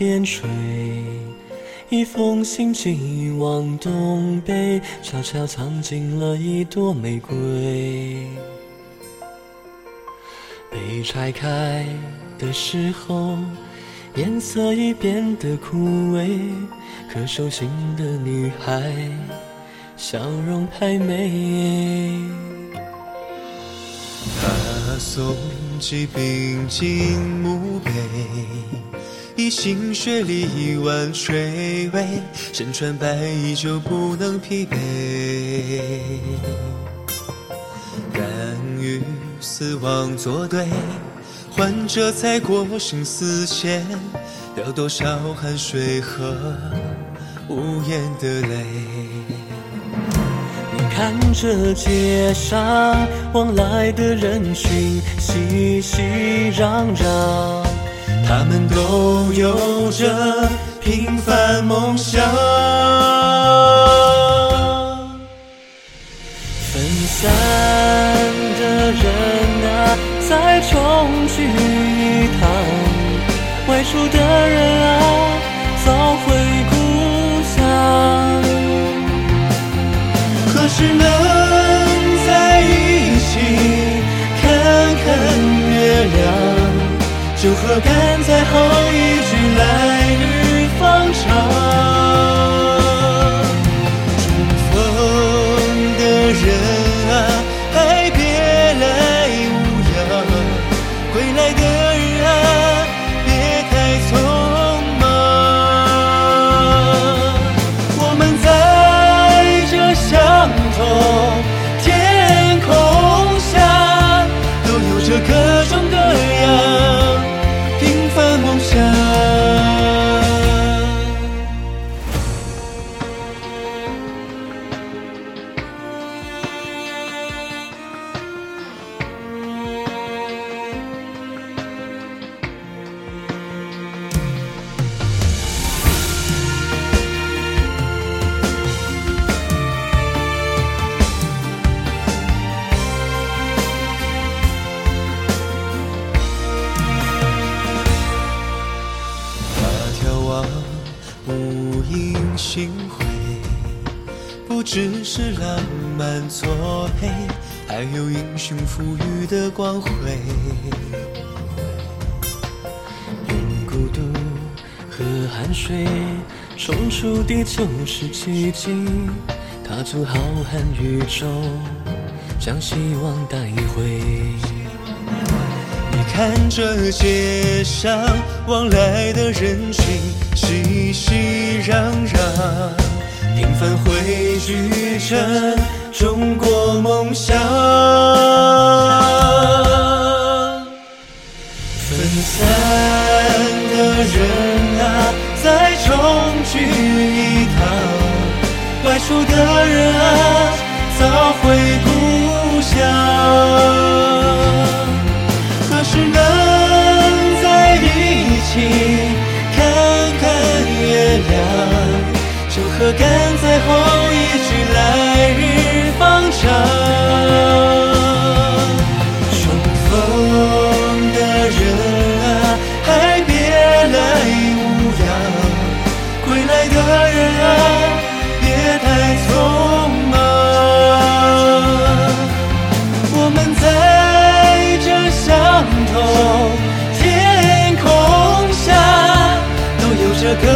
边吹，一封信寄往东北，悄悄藏进了一朵玫瑰。被拆开的时候，颜色已变得枯萎，可手心的女孩，笑容太美。他送寄冰进墓碑，心血力挽垂危，身穿白衣就不能疲惫。敢与死亡作对，患者才过生死前，掉多少汗水和无言的泪。你看着街上往来的人群，熙熙攘攘，他们都有着平凡梦想。分散的人啊，再重聚一趟；外出的人啊，早回故乡。可是能酒喝干最后一句垠星辉，不只是浪漫作配，还有英雄赋予的光辉。用孤独和汗水冲出地球是奇迹，踏足浩瀚宇宙，将希望带回。看着街上往来的人群，熙熙攘攘，平凡汇聚成中国梦想。赶在后一句来日方长。重逢的人啊，还别来无恙；归来的人啊，别太匆忙。我们在这相同天空下，都有着歌。